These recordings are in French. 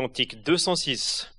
Cantique 206.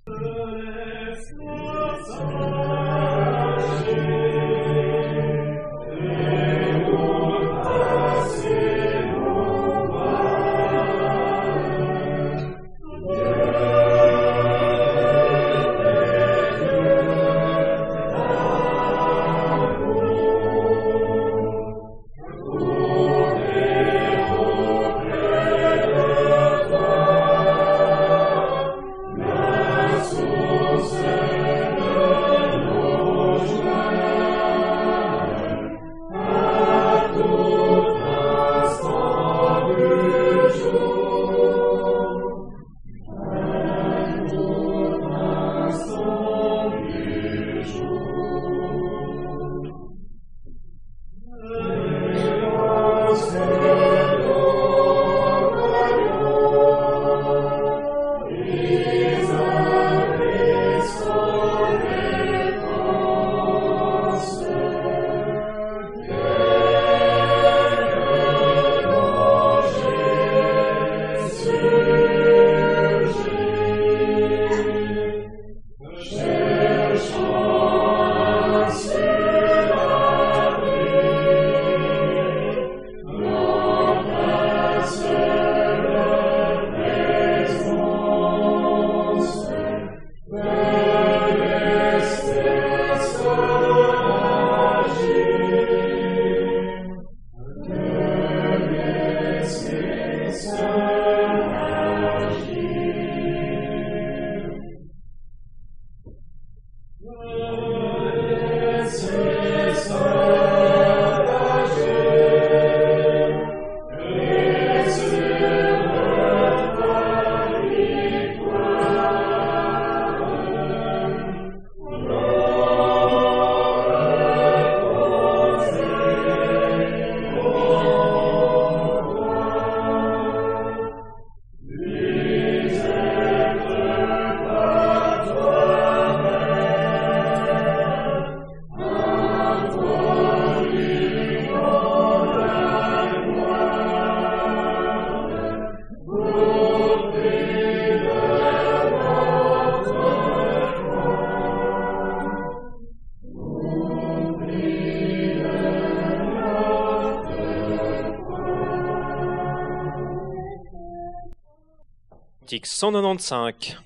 Cantique 195.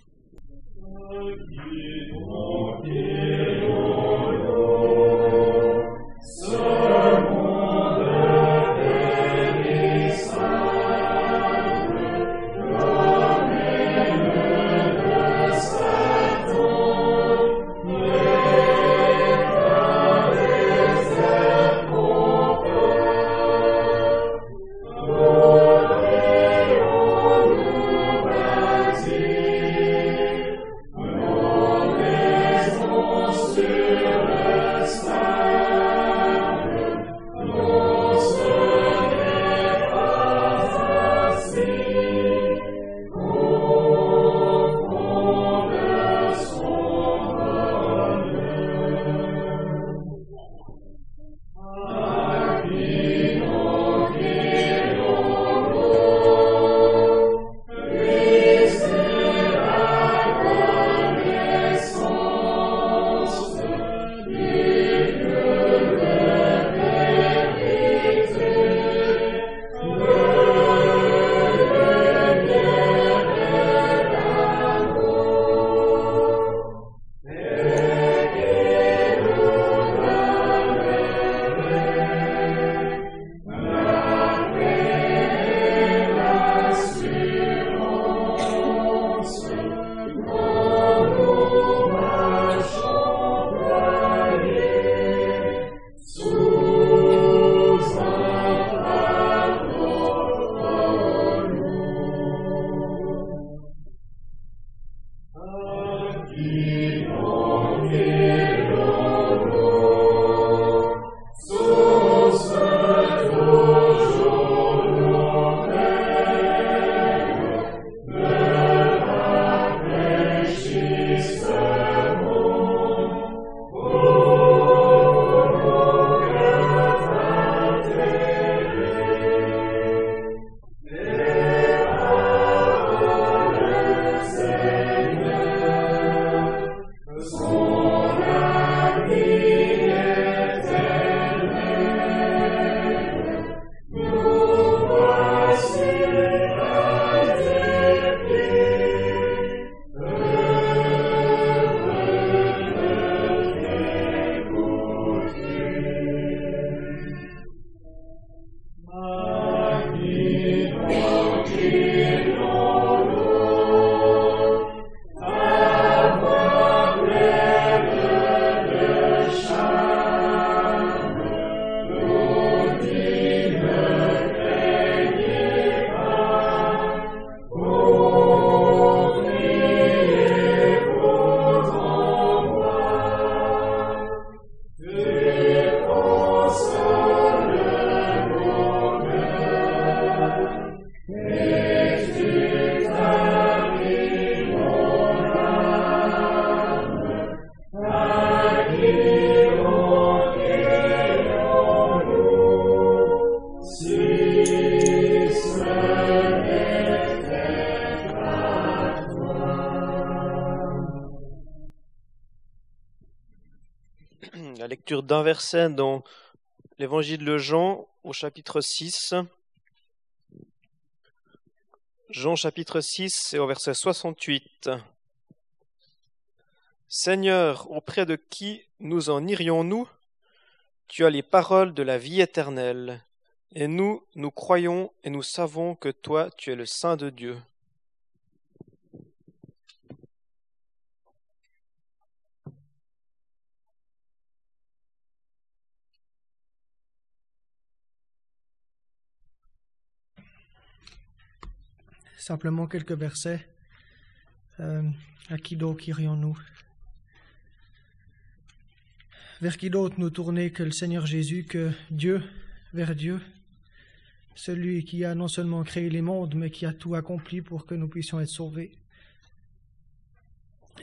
D'un verset dans l'évangile de Jean au chapitre 6. Jean chapitre 6 et au verset 68. Seigneur, auprès de qui nous en irions-nous? Tu as les paroles de la vie éternelle. Et nous, nous croyons et nous savons que toi, tu es le Saint de Dieu. Simplement quelques versets. Euh, à qui donc irions-nous? Vers qui d'autre nous tourner que le Seigneur Jésus, que Dieu, vers Dieu, celui qui a non seulement créé les mondes, mais qui a tout accompli pour que nous puissions être sauvés.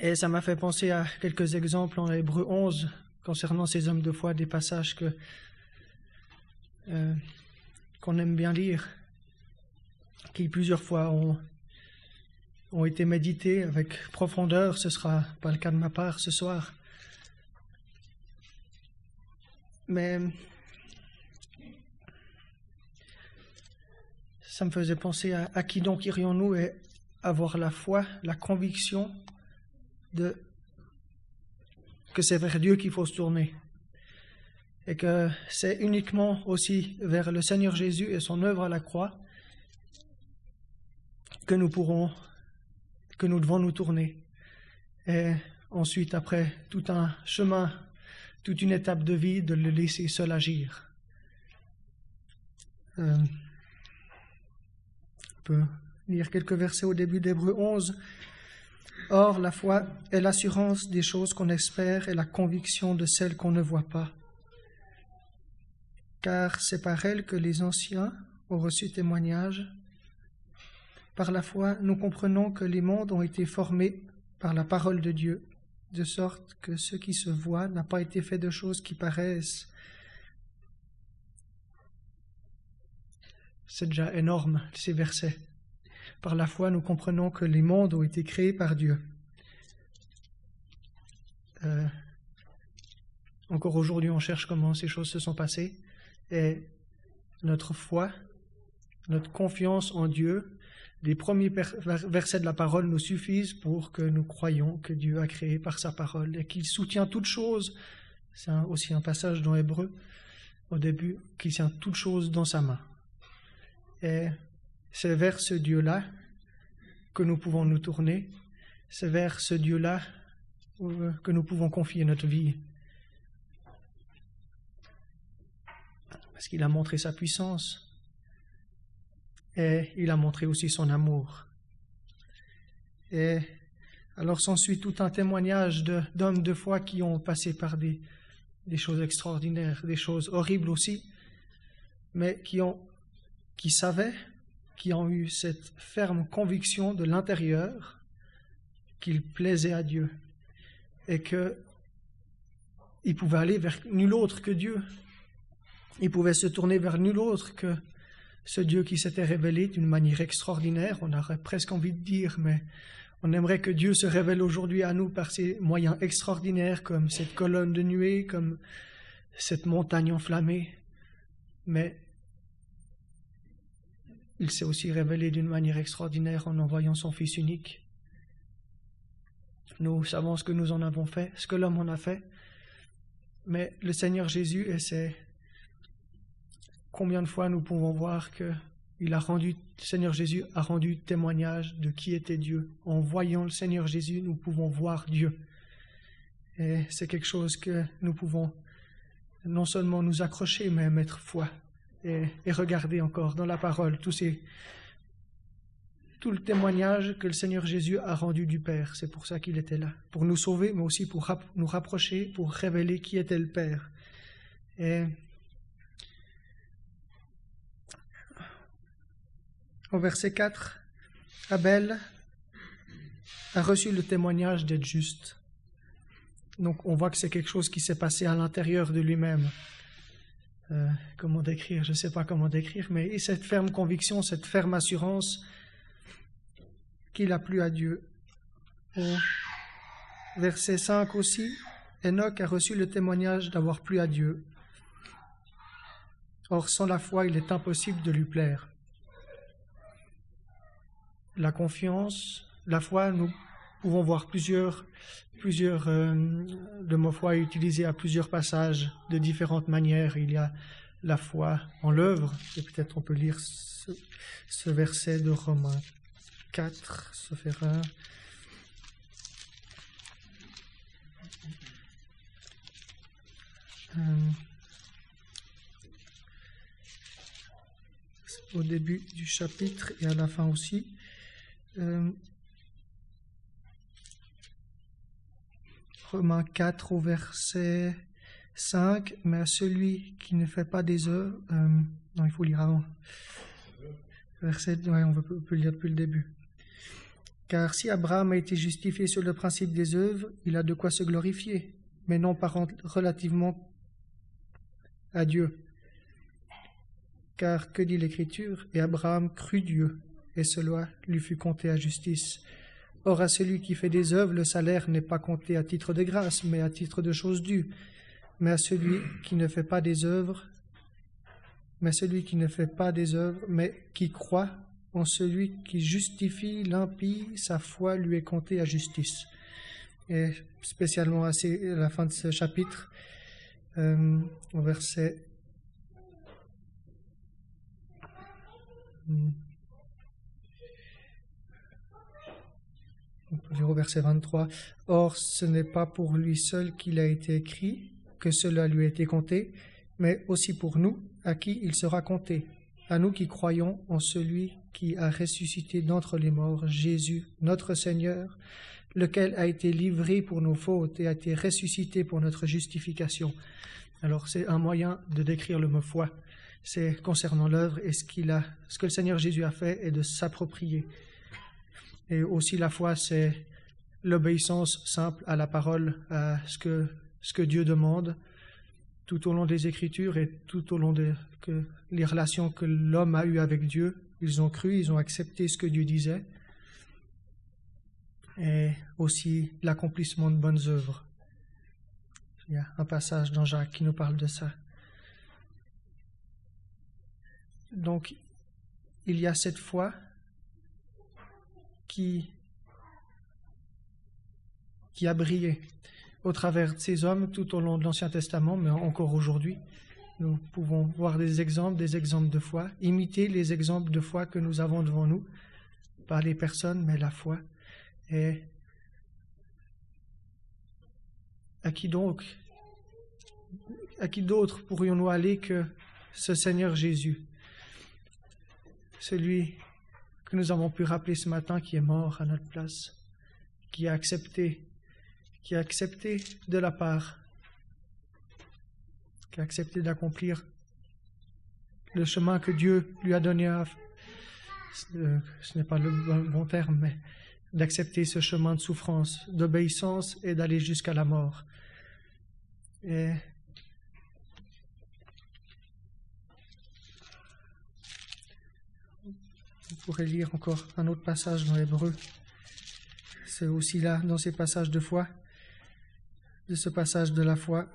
Et ça m'a fait penser à quelques exemples en Hébreu 11 concernant ces hommes de foi, des passages que euh, qu'on aime bien lire, qui plusieurs fois ont, ont été médités avec profondeur. Ce sera pas le cas de ma part ce soir. Mais ça me faisait penser à, à qui donc irions-nous et avoir la foi, la conviction de que c'est vers Dieu qu'il faut se tourner et que c'est uniquement aussi vers le Seigneur Jésus et son œuvre à la croix que nous pourrons, que nous devons nous tourner. Et ensuite, après tout un chemin, toute une étape de vie, de le laisser seul agir. Euh, on peut lire quelques versets au début d'Hébreu 11. Or, la foi est l'assurance des choses qu'on espère et la conviction de celles qu'on ne voit pas. Car c'est par elle que les anciens ont reçu témoignage. Par la foi, nous comprenons que les mondes ont été formés par la parole de Dieu, de sorte que ce qui se voit n'a pas été fait de choses qui paraissent. C'est déjà énorme, ces versets. Par la foi, nous comprenons que les mondes ont été créés par Dieu. Euh, encore aujourd'hui, on cherche comment ces choses se sont passées. Et notre foi, notre confiance en Dieu, les premiers versets de la parole nous suffisent pour que nous croyions que Dieu a créé par sa parole et qu'il soutient toutes choses. C'est aussi un passage dans Hébreu au début, qu'il tient toutes choses dans sa main. Et c'est vers ce Dieu-là que nous pouvons nous tourner, c'est vers ce Dieu-là que nous pouvons confier notre vie. Parce qu'il a montré sa puissance et il a montré aussi son amour. Et alors s'ensuit tout un témoignage d'hommes de, foi qui ont passé par des, des choses extraordinaires, des choses horribles aussi, mais qui ont qui savaient, qui ont eu cette ferme conviction de l'intérieur qu'il plaisait à Dieu et que il pouvait aller vers nul autre que Dieu. Il pouvait se tourner vers nul autre que ce Dieu qui s'était révélé d'une manière extraordinaire. On aurait presque envie de dire, mais on aimerait que Dieu se révèle aujourd'hui à nous par ces moyens extraordinaires comme cette colonne de nuée, comme cette montagne enflammée. Mais il s'est aussi révélé d'une manière extraordinaire en envoyant son Fils unique. Nous savons ce que nous en avons fait, ce que l'homme en a fait, mais le Seigneur Jésus, c'est combien de fois nous pouvons voir que il a rendu, le Seigneur Jésus a rendu témoignage de qui était Dieu. En voyant le Seigneur Jésus, nous pouvons voir Dieu. Et c'est quelque chose que nous pouvons non seulement nous accrocher, mais mettre foi et, regarder encore dans la parole tous ces, tout le témoignage que le Seigneur Jésus a rendu du Père. C'est pour ça qu'il était là, pour nous sauver, mais aussi pour nous rapprocher, pour révéler qui était le Père. Et au verset 4, Abel a reçu le témoignage d'être juste. Donc on voit que c'est quelque chose qui s'est passé à l'intérieur de lui-même. Euh, comment décrire? Je ne sais pas comment décrire, mais cette ferme conviction, cette ferme assurance qu'il a plu à Dieu. Au verset 5 aussi, Enoch a reçu le témoignage d'avoir plu à Dieu. Or, sans la foi, il est impossible de lui plaire. La confiance, la foi, nous pouvons voir plusieurs, plusieurs euh, le mot foi est utilisé à plusieurs passages de différentes manières. Il y a la foi en l'œuvre, et peut-être on peut lire ce, ce verset de Romains 4, se faire un. Euh, au début du chapitre et à la fin aussi. Euh, Romains 4 au verset 5, mais à celui qui ne fait pas des œuvres, euh, non, il faut lire avant. Verset, ouais, on peut, peut lire depuis le début. Car si Abraham a été justifié sur le principe des œuvres, il a de quoi se glorifier, mais non pas relativement à Dieu. Car que dit l'Écriture? Et Abraham crut Dieu, et cela lui fut compté à justice. Or à celui qui fait des œuvres, le salaire n'est pas compté à titre de grâce, mais à titre de chose due. Mais à celui qui ne fait pas des œuvres, mais celui qui ne fait pas des œuvres, mais qui croit en celui qui justifie l'impie, sa foi lui est comptée à justice. Et spécialement à la fin de ce chapitre, euh, au verset au verset 23. Or, ce n'est pas pour lui seul qu'il a été écrit que cela lui a été compté, mais aussi pour nous, à qui il sera compté, à nous qui croyons en celui qui a ressuscité d'entre les morts, Jésus, notre Seigneur, lequel a été livré pour nos fautes et a été ressuscité pour notre justification. Alors c'est un moyen de décrire le mot foi. C'est concernant l'œuvre et ce qu'il a, ce que le Seigneur Jésus a fait est de s'approprier. Et aussi la foi, c'est l'obéissance simple à la parole, à ce que, ce que Dieu demande tout au long des Écritures et tout au long des relations que l'homme a eues avec Dieu. Ils ont cru, ils ont accepté ce que Dieu disait. Et aussi l'accomplissement de bonnes œuvres. Il y a un passage dans Jacques qui nous parle de ça. Donc, il y a cette foi qui, a brillé au travers de ces hommes tout au long de l'Ancien Testament, mais encore aujourd'hui. Nous pouvons voir des exemples, des exemples de foi, imiter les exemples de foi que nous avons devant nous, pas les personnes, mais la foi. Et à qui donc, à qui d'autre pourrions-nous aller que ce Seigneur Jésus, celui que nous avons pu rappeler ce matin qui est mort à notre place, qui a accepté qui a accepté de la part, qui a accepté d'accomplir le chemin que Dieu lui a donné ce n'est pas le bon terme, mais d'accepter ce chemin de souffrance, d'obéissance et d'aller jusqu'à la mort. Et on pourrait lire encore un autre passage dans l'Hébreu. C'est aussi là, dans ces passages de foi de ce passage de la foi.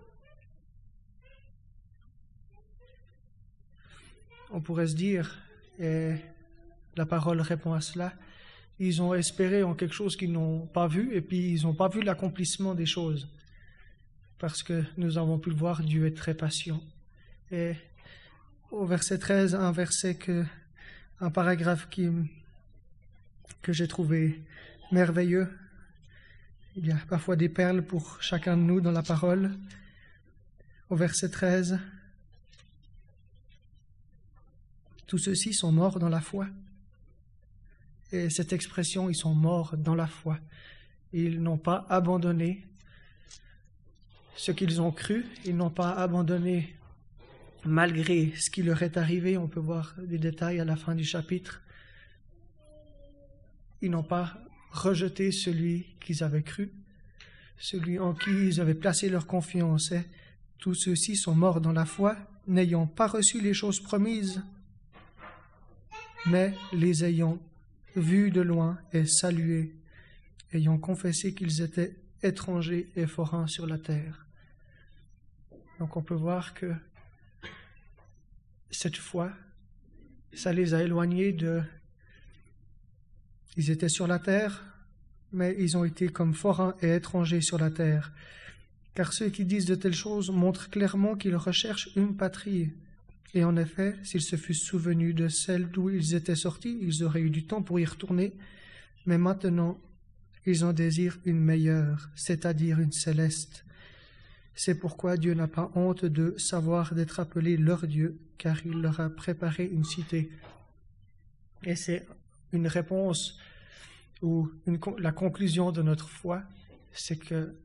On pourrait se dire, et la parole répond à cela, ils ont espéré en quelque chose qu'ils n'ont pas vu, et puis ils n'ont pas vu l'accomplissement des choses. Parce que nous avons pu le voir, Dieu est très patient. Et au verset 13, un verset que, un paragraphe qui, que j'ai trouvé merveilleux, il y a parfois des perles pour chacun de nous dans la parole. Au verset 13, tous ceux-ci sont morts dans la foi. Et cette expression, ils sont morts dans la foi. Ils n'ont pas abandonné ce qu'ils ont cru, ils n'ont pas abandonné malgré ce qui leur est arrivé. On peut voir des détails à la fin du chapitre. Ils n'ont pas rejeter celui qu'ils avaient cru, celui en qui ils avaient placé leur confiance. Et tous ceux-ci sont morts dans la foi, n'ayant pas reçu les choses promises, mais les ayant vus de loin et salués, ayant confessé qu'ils étaient étrangers et forains sur la terre. Donc on peut voir que cette foi, ça les a éloignés de... Ils étaient sur la terre, mais ils ont été comme forains et étrangers sur la terre. Car ceux qui disent de telles choses montrent clairement qu'ils recherchent une patrie. Et en effet, s'ils se fussent souvenus de celle d'où ils étaient sortis, ils auraient eu du temps pour y retourner. Mais maintenant, ils en désirent une meilleure, c'est-à-dire une céleste. C'est pourquoi Dieu n'a pas honte de savoir d'être appelé leur Dieu, car il leur a préparé une cité. Et c'est une réponse ou la conclusion de notre foi, c'est que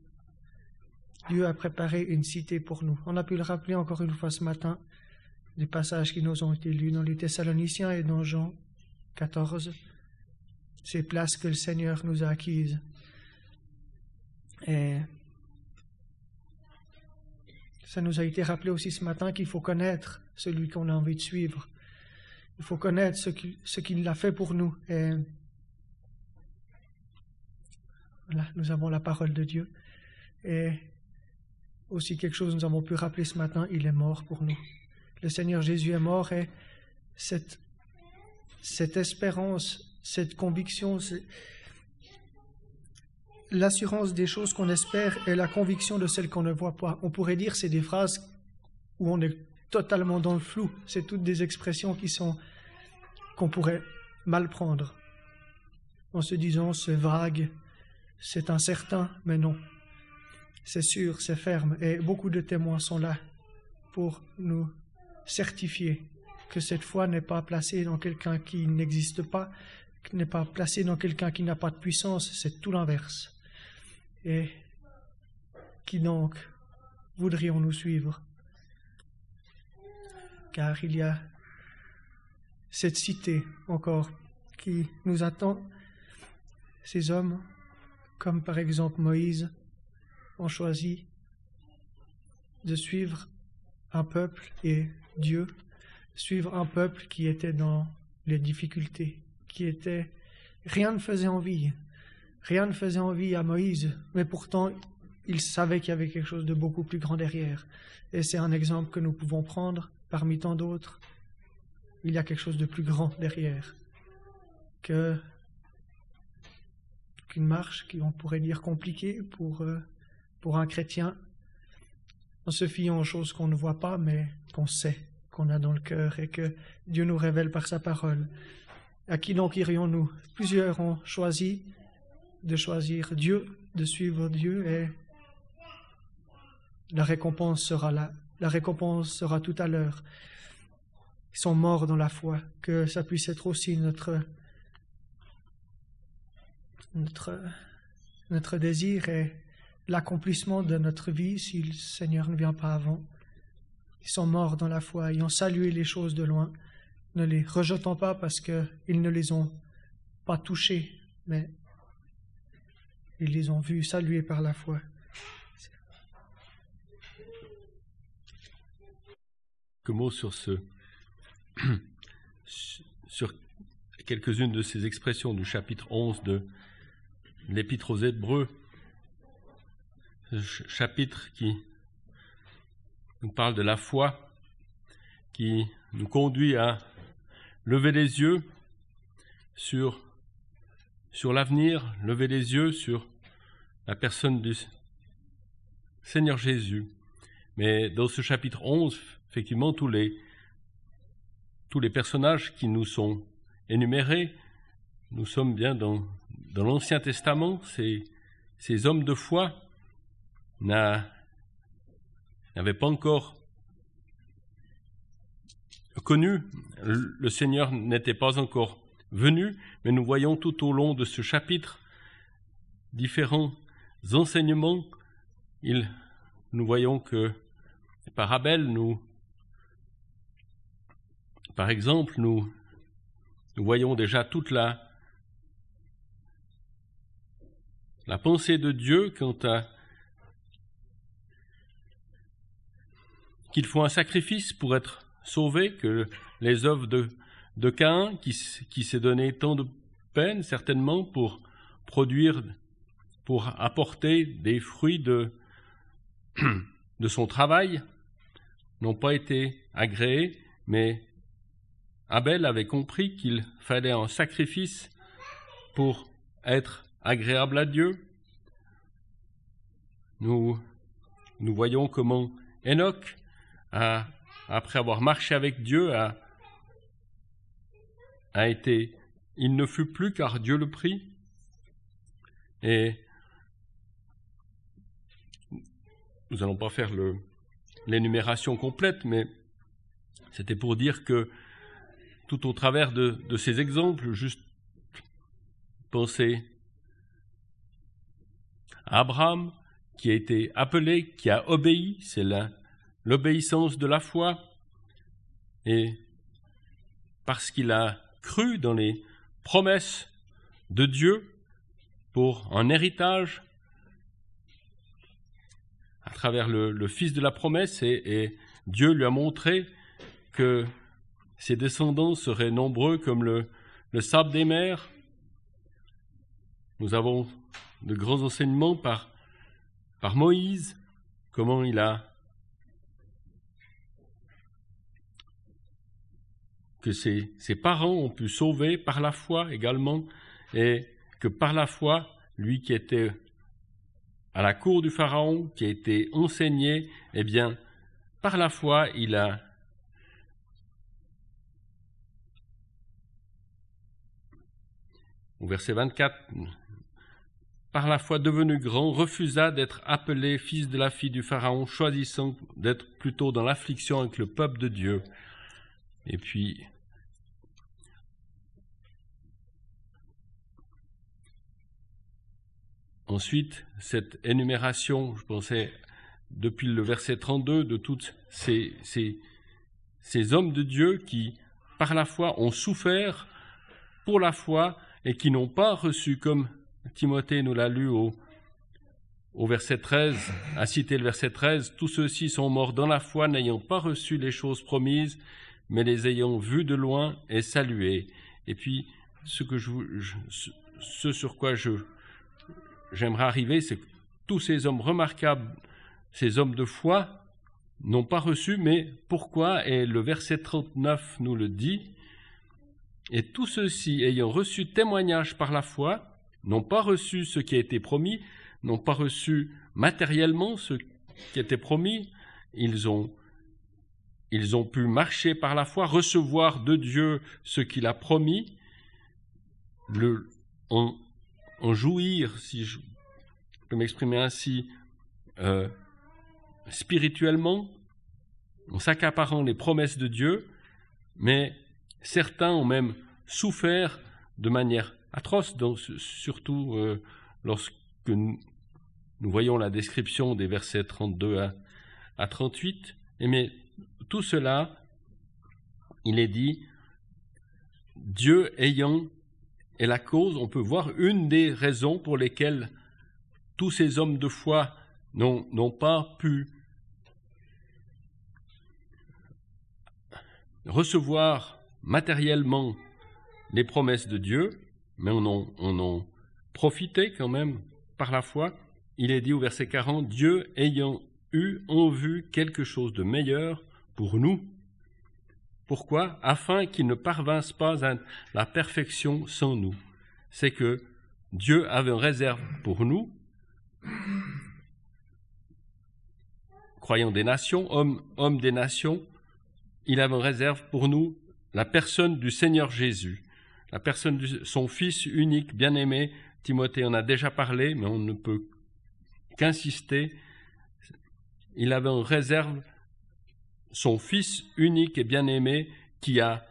Dieu a préparé une cité pour nous. On a pu le rappeler encore une fois ce matin, les passages qui nous ont été lus dans les Thessaloniciens et dans Jean 14, ces places que le Seigneur nous a acquises. Et ça nous a été rappelé aussi ce matin qu'il faut connaître celui qu'on a envie de suivre. Il faut connaître ce qu'il a fait pour nous. Voilà, nous avons la parole de Dieu. Et aussi quelque chose nous avons pu rappeler ce matin, il est mort pour nous. Le Seigneur Jésus est mort et cette, cette espérance, cette conviction, l'assurance des choses qu'on espère et la conviction de celles qu'on ne voit pas. On pourrait dire c'est des phrases où on est totalement dans le flou. C'est toutes des expressions qui sont qu'on pourrait mal prendre en se disant c'est vague, c'est incertain, mais non. C'est sûr, c'est ferme, et beaucoup de témoins sont là pour nous certifier que cette foi n'est pas placée dans quelqu'un qui n'existe pas, n'est pas placée dans quelqu'un qui n'a pas de puissance, c'est tout l'inverse. Et qui donc voudrions nous suivre? Car il y a cette cité encore qui nous attend. Ces hommes, comme par exemple Moïse, ont choisi de suivre un peuple et Dieu, suivre un peuple qui était dans les difficultés, qui était rien ne faisait envie, Rien ne faisait envie à Moïse, mais pourtant il savait qu'il y avait quelque chose de beaucoup plus grand derrière. Et c'est un exemple que nous pouvons prendre parmi tant d'autres. Il y a quelque chose de plus grand derrière qu'une marche qui on pourrait dire compliquée pour, euh, pour un chrétien en se fiant aux choses qu'on ne voit pas mais qu'on sait, qu'on a dans le cœur et que Dieu nous révèle par sa parole. À qui donc irions-nous? Plusieurs ont choisi de choisir Dieu, de suivre Dieu et la récompense sera là. La récompense sera tout à l'heure. Ils sont morts dans la foi. Que ça puisse être aussi notre, notre, notre désir et l'accomplissement de notre vie si le Seigneur ne vient pas avant. Ils sont morts dans la foi, ont salué les choses de loin. Ne les rejetons pas parce qu'ils ne les ont pas touchés, mais ils les ont vus salués par la foi. Quelques mots sur ce, sur quelques-unes de ces expressions du chapitre 11 de l'Épître aux Hébreux, chapitre qui nous parle de la foi, qui nous conduit à lever les yeux sur, sur l'avenir, lever les yeux sur la personne du Seigneur Jésus. Mais dans ce chapitre 11, effectivement, tous les, personnages qui nous sont énumérés, nous sommes bien dans, dans l'Ancien Testament, ces, ces hommes de foi n'avaient pas encore connu, le Seigneur n'était pas encore venu, mais nous voyons tout au long de ce chapitre différents enseignements, nous voyons que par Abel, nous, par exemple, nous, voyons déjà toute la, pensée de Dieu quant à qu'il faut un sacrifice pour être sauvé, que les œuvres de, de Cain, qui, qui s'est donné tant de peine certainement pour produire pour apporter des fruits de, son travail n'ont pas été agréés, mais Abel avait compris qu'il fallait un sacrifice pour être agréable à Dieu. Nous, voyons comment Enoch, après avoir marché avec Dieu, a, a été, il ne fut plus car Dieu le prit. Et nous n'allons pas faire l'énumération complète, mais c'était pour dire que tout au travers de, ces exemples, juste penser à Abraham, qui a été appelé, qui a obéi, c'est l'obéissance de la foi, et parce qu'il a cru dans les promesses de Dieu pour un héritage travers le, Fils de la promesse, et Dieu lui a montré que ses descendants seraient nombreux comme le, sable des mers. Nous avons de grands enseignements par, par Moïse, comment il a que ses, ses, parents ont pu sauver par la foi également, et que par la foi, lui qui était à la cour du Pharaon, qui a été enseigné, eh bien, par la foi, il a au verset 24, par la foi devenu grand, refusa d'être appelé fils de la fille du Pharaon, choisissant d'être plutôt dans l'affliction avec le peuple de Dieu. Et puis, ensuite, cette énumération, je pensais, depuis le verset 32, de tous ces, ces, hommes de Dieu qui, par la foi, ont souffert pour la foi et qui n'ont pas reçu, comme Timothée nous l'a lu au, verset 13, a cité le verset 13, tous ceux-ci sont morts dans la foi, n'ayant pas reçu les choses promises, mais les ayant vues de loin et saluées. Et puis, ce sur quoi je, j'aimerais arriver, c'est que tous ces hommes remarquables, ces hommes de foi, n'ont pas reçu, mais pourquoi? Et le verset 39 nous le dit, et tous ceux-ci, ayant reçu témoignage par la foi, n'ont pas reçu ce qui a été promis, n'ont pas reçu matériellement ce qui était promis, ils ont, ils ont pu marcher par la foi, recevoir de Dieu ce qu'il a promis, le, en, jouir, si je peux m'exprimer ainsi, euh, spirituellement, en s'accaparant les promesses de Dieu, mais Certains ont même souffert de manière atroce, surtout euh, lorsque nous, voyons la description des versets 32 à, à 38. Et mais tout cela, il est dit, Dieu ayant est la cause, on peut voir une des raisons pour lesquelles tous ces hommes de foi n'ont pas pu recevoir matériellement les promesses de Dieu, mais on en, on profité quand même par la foi. Il est dit au verset 40, Dieu ayant eu en vue quelque chose de meilleur pour nous. Pourquoi Afin qu'ils ne parvinssent pas à la perfection sans nous. C'est que Dieu avait une réserve pour nous, croyants des nations, hommes, des nations, il avait une réserve pour nous la personne du Seigneur Jésus, la personne de son Fils unique, bien-aimé. Timothée en a déjà parlé, mais on ne peut qu'insister. Il avait en réserve son Fils unique et bien-aimé qui a,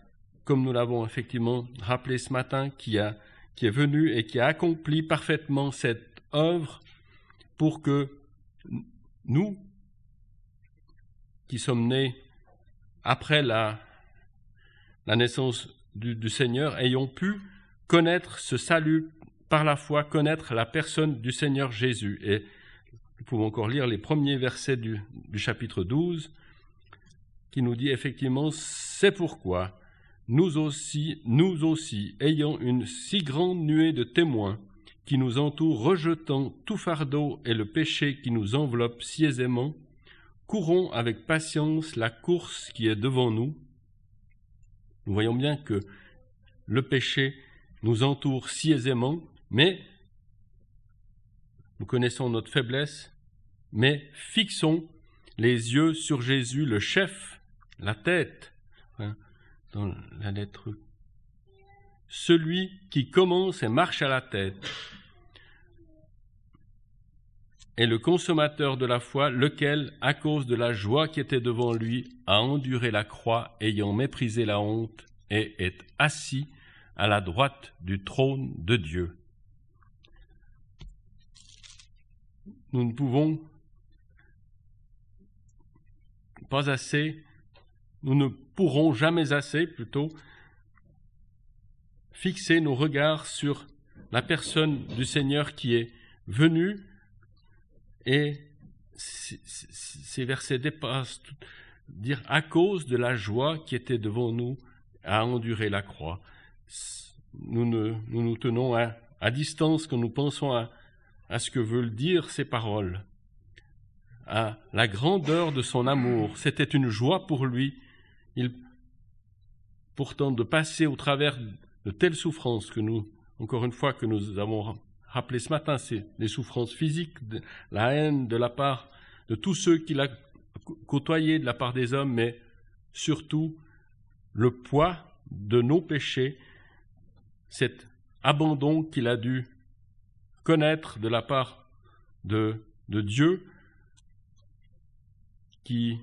comme nous l'avons effectivement rappelé ce matin, qui, a, qui est venu et qui a accompli parfaitement cette œuvre pour que nous, qui sommes nés après la naissance du, Seigneur, ayons pu connaître ce salut par la foi, connaître la personne du Seigneur Jésus. Et nous pouvons encore lire les premiers versets du, du chapitre 12 qui nous dit effectivement, c'est pourquoi nous aussi, nous aussi, ayant une si grande nuée de témoins qui nous entoure, rejetant tout fardeau et le péché qui nous enveloppe si aisément, courons avec patience la course qui est devant nous. Nous voyons bien que le péché nous entoure si aisément, mais nous connaissons notre faiblesse, mais fixons les yeux sur Jésus, le chef, la tête, hein, dans la lettre. Celui qui commence et marche à la tête est le consommateur de la foi, lequel, à cause de la joie qui était devant lui, a enduré la croix, ayant méprisé la honte, et est assis à la droite du trône de Dieu. Nous ne pouvons pas assez, nous ne pourrons jamais assez plutôt fixer nos regards sur la personne du Seigneur qui est venu et ces versets dépassent dire à cause de la joie qui était devant nous à endurer la croix. Nous, nous tenons à, à, distance quand nous pensons à, à ce que veulent dire ces paroles à la grandeur de son amour. C'était une joie pour lui. Il, pourtant, de passer au travers de telles souffrances que nous, encore une fois, que nous avons rappelé ce matin, c'est les souffrances physiques, la haine de la part de tous ceux qu'il a côtoyés de la part des hommes, mais surtout le poids de nos péchés, cet abandon qu'il a dû connaître de la part de, de Dieu, qui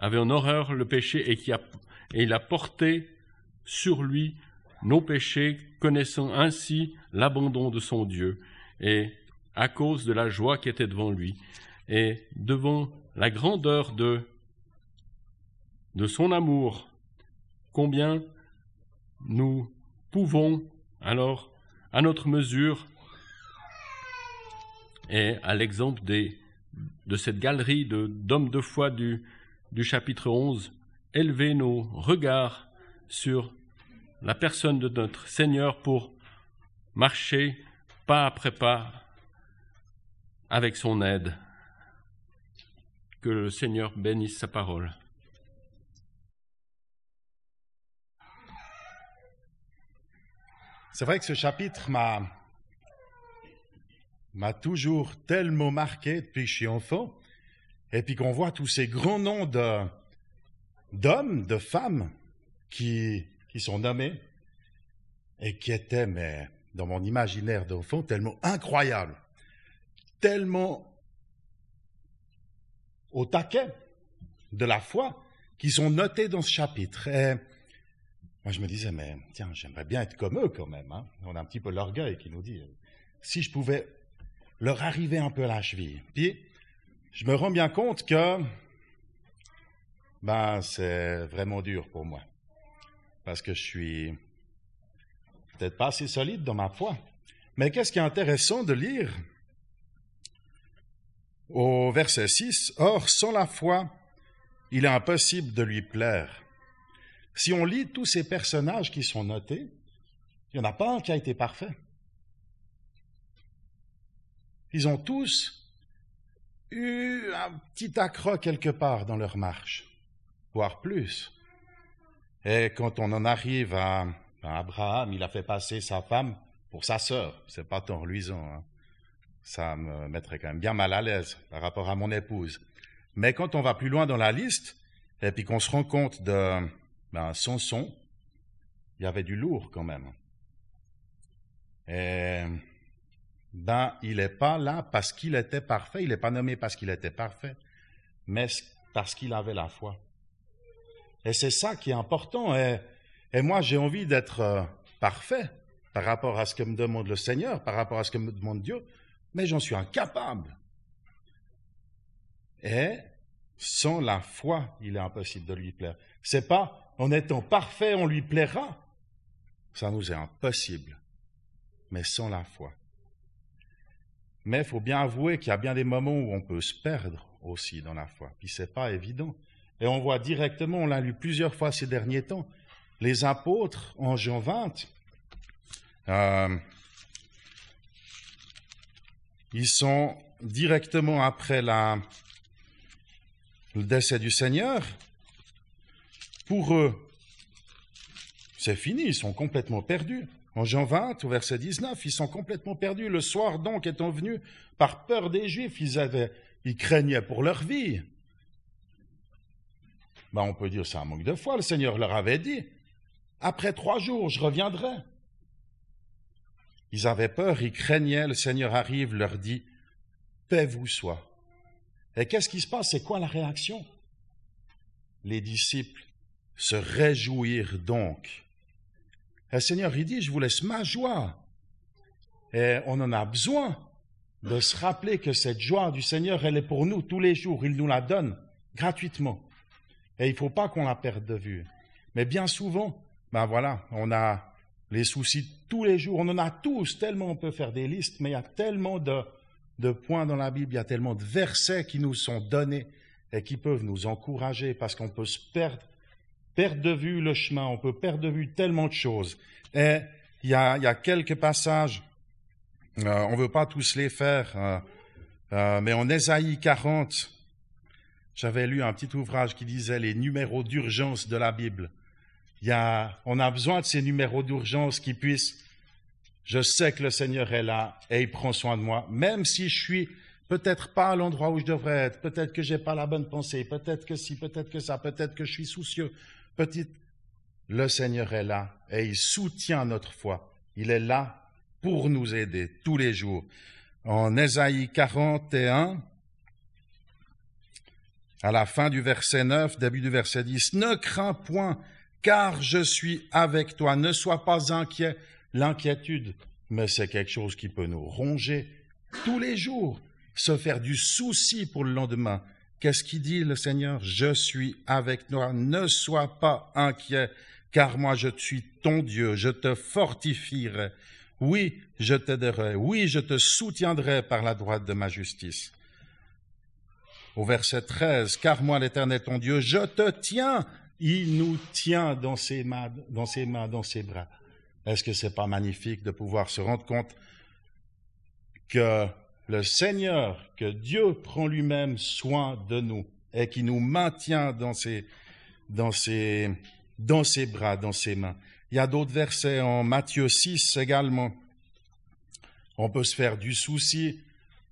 avait en horreur le péché et il a porté sur lui nos péchés, connaissant ainsi l'abandon de son Dieu, et à cause de la joie qui était devant lui, et devant la grandeur de, de son amour, combien nous pouvons alors, à notre mesure, et à l'exemple de cette galerie d'hommes de, foi du, du chapitre 11, élever nos regards sur la personne de notre Seigneur pour marcher pas après pas avec son aide. Que le Seigneur bénisse sa parole. C'est vrai que ce chapitre m'a toujours tellement marqué depuis que je suis enfant. Et puis qu'on voit tous ces grands noms d'hommes, de femmes qui, qui sont nommés et qui étaient, mais dans mon imaginaire d'enfant, tellement incroyables, tellement au taquet de la foi, qui sont notés dans ce chapitre. Et moi, je me disais, mais tiens, j'aimerais bien être comme eux quand même. Hein. On a un petit peu l'orgueil qui nous dit, si je pouvais leur arriver un peu à la cheville. Je me rends bien compte que ben, c'est vraiment dur pour moi. Parce que je suis peut-être pas assez solide dans ma foi. Mais qu'est-ce qui est intéressant de lire au verset 6 Or, sans la foi, il est impossible de lui plaire. Si on lit tous ces personnages qui sont notés, il n'y en a pas un qui a été parfait. Ils ont tous eu un petit accroc quelque part dans leur marche, voire plus. Et quand on en arrive à, Abraham, il a fait passer sa femme pour sa sœur. C'est pas tant reluisant. Hein. Ça me mettrait quand même bien mal à l'aise par rapport à mon épouse. Mais quand on va plus loin dans la liste, et puis qu'on se rend compte de ben, Samson, il y avait du lourd quand même. Et ben, il n'est pas là parce qu'il était parfait, il n'est pas nommé parce qu'il était parfait, mais parce qu'il avait la foi. Et c'est ça qui est important. Et, moi, j'ai envie d'être euh, parfait par rapport à ce que me demande le Seigneur, par rapport à ce que me demande Dieu, mais j'en suis incapable. Et sans la foi, il est impossible de lui plaire. C'est pas en étant parfait, on lui plaira. Ça nous est impossible. Mais sans la foi. Mais il faut bien avouer qu'il y a bien des moments où on peut se perdre aussi dans la foi. Puis c'est pas évident. Et on voit directement, on l'a lu plusieurs fois ces derniers temps, les apôtres en Jean 20, euh, ils sont directement après la, le décès du Seigneur. Pour eux, c'est fini, ils sont complètement perdus. En Jean 20, au verset 19, ils sont complètement perdus. Le soir donc étant venu, par peur des Juifs, ils, avaient, ils craignaient pour leur vie. Ben, on peut dire c'est un manque de foi. Le Seigneur leur avait dit, après trois jours, je reviendrai. Ils avaient peur, ils craignaient, le Seigneur arrive, leur dit, paix vous soit. Et qu'est-ce qui se passe? C'est quoi la réaction? Les disciples se réjouirent donc. Le Seigneur, il dit, je vous laisse ma joie. Et on en a besoin de se rappeler que cette joie du Seigneur, elle est pour nous tous les jours. Il nous la donne gratuitement. Et il ne faut pas qu'on la perde de vue. Mais bien souvent, ben voilà, on a les soucis tous les jours. On en a tous, tellement on peut faire des listes, mais il y a tellement de, de points dans la Bible, il y a tellement de versets qui nous sont donnés et qui peuvent nous encourager parce qu'on peut se perdre, perdre de vue le chemin, on peut perdre de vue tellement de choses. Et il y a, quelques passages, euh, on ne veut pas tous les faire, euh, euh, mais en Ésaïe 40, j'avais lu un petit ouvrage qui disait les numéros d'urgence de la Bible. Y a, on a besoin de ces numéros d'urgence qui puissent je sais que le Seigneur est là et il prend soin de moi, même si je suis peut-être pas à l'endroit où je devrais être, peut-être que j'ai pas la bonne pensée, peut-être que si, peut-être que ça, peut-être que je suis soucieux. Petit, le Seigneur est là et il soutient notre foi. Il est là pour nous aider tous les jours. En Ésaïe 41, à la fin du verset 9, début du verset 10, ne crains point, car je suis avec toi, ne sois pas inquiet, L'inquiétude, mais c'est quelque chose qui peut nous ronger tous les jours, se faire du souci pour le lendemain. Qu'est-ce qu'il dit le Seigneur? Je suis avec toi, ne sois pas inquiet, car moi je suis ton Dieu, je te fortifierai. Oui, je t'aiderai, oui, je te soutiendrai par la droite de ma justice. Au verset 13, car moi l'Éternel ton Dieu, je te tiens, il nous tient dans ses mains, dans ses mains, dans ses bras. Est-ce que c'est pas magnifique de pouvoir se rendre compte que le Seigneur, que Dieu prend lui-même soin de nous et qui nous maintient dans ses, bras, dans ses mains. Il y a d'autres versets en Matthieu 6 également. On peut se faire du souci.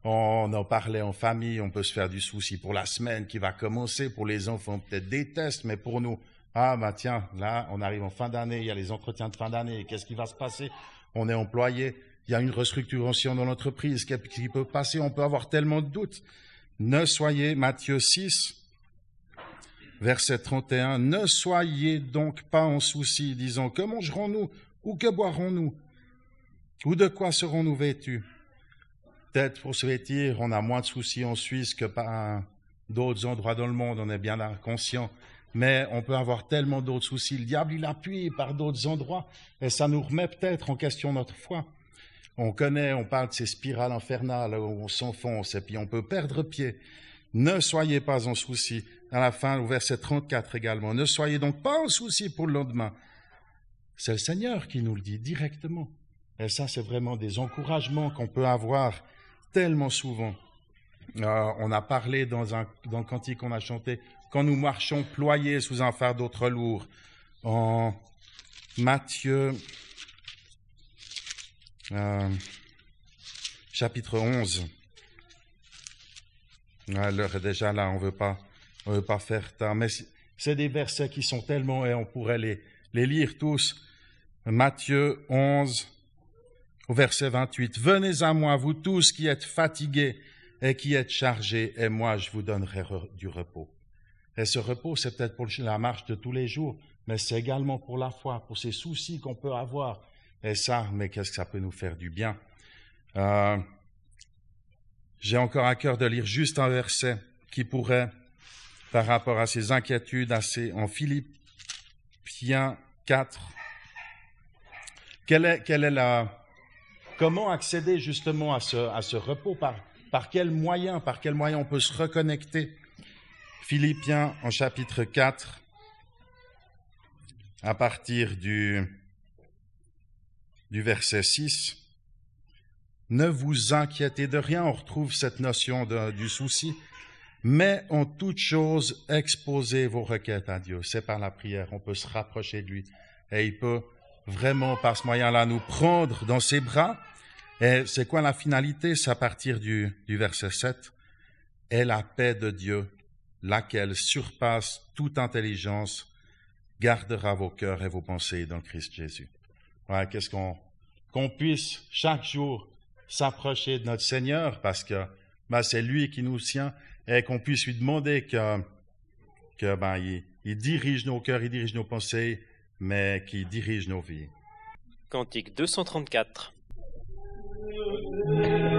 On en parlait en famille, on peut se faire du souci pour la semaine qui va commencer, pour les enfants peut-être des tests, mais pour nous, ah, bah tiens, là, on arrive en fin d'année, il y a les entretiens de fin d'année, qu'est-ce qui va se passer? On est employé, il y a une restructuration dans l'entreprise, qui peut passer On peut avoir tellement de doutes. Ne soyez, Matthieu 6, verset 31, ne soyez donc pas en souci, disant, que mangerons-nous ou que boirons-nous? Ou de quoi serons-nous vêtus? Peut-être pour se vêtir, on a moins de soucis en Suisse que par d'autres endroits dans le monde, on est bien conscient mais on peut avoir tellement d'autres soucis. Le diable, il appuie par d'autres endroits, et ça nous remet peut-être en question notre foi. On connaît, on parle de ces spirales infernales où on s'enfonce, et puis on peut perdre pied. Ne soyez pas en souci. À la fin, au verset 34 également, ne soyez donc pas en souci pour le lendemain. C'est le Seigneur qui nous le dit directement. Et ça, c'est vraiment des encouragements qu'on peut avoir tellement souvent. Euh, on a parlé dans, un, dans le cantique qu'on a chanté, quand nous marchons ployés sous un fardeau trop lourd. En Matthieu, euh, chapitre 11. L'heure est déjà là, on veut pas, on veut pas faire tard. Mais c'est des versets qui sont tellement, et on pourrait les, les lire tous. Matthieu 11, au verset 28. Venez à moi, vous tous qui êtes fatigués et qui êtes chargés, et moi je vous donnerai du repos. Et ce repos, c'est peut-être pour la marche de tous les jours, mais c'est également pour la foi, pour ces soucis qu'on peut avoir. Et ça, mais qu'est-ce que ça peut nous faire du bien? Euh, J'ai encore à cœur de lire juste un verset qui pourrait, par rapport à ces inquiétudes, en Philippiens 4. Quelle est, la, comment accéder justement à ce, à ce repos? Par, par quel moyen, par quel moyen on peut se reconnecter? Philippiens en chapitre 4, à partir du, du verset 6. ne vous inquiétez de rien. On retrouve cette notion du souci. Mais en toute chose, exposez vos requêtes à Dieu. C'est par la prière. On peut se rapprocher de lui. Et il peut vraiment, par ce moyen-là, nous prendre dans ses bras. Et c'est quoi la finalité? C'est à partir du, du verset 7. Et la paix de Dieu, laquelle surpasse toute intelligence, gardera vos cœurs et vos pensées dans Christ Jésus. Qu'est-ce qu'on, puisse chaque jour s'approcher de notre Seigneur parce que ben, c'est lui qui nous tient et qu'on puisse lui demander que, que ben, il, dirige nos cœurs, il dirige nos pensées, mais qu'il dirige nos vies. Cantique 234. Thank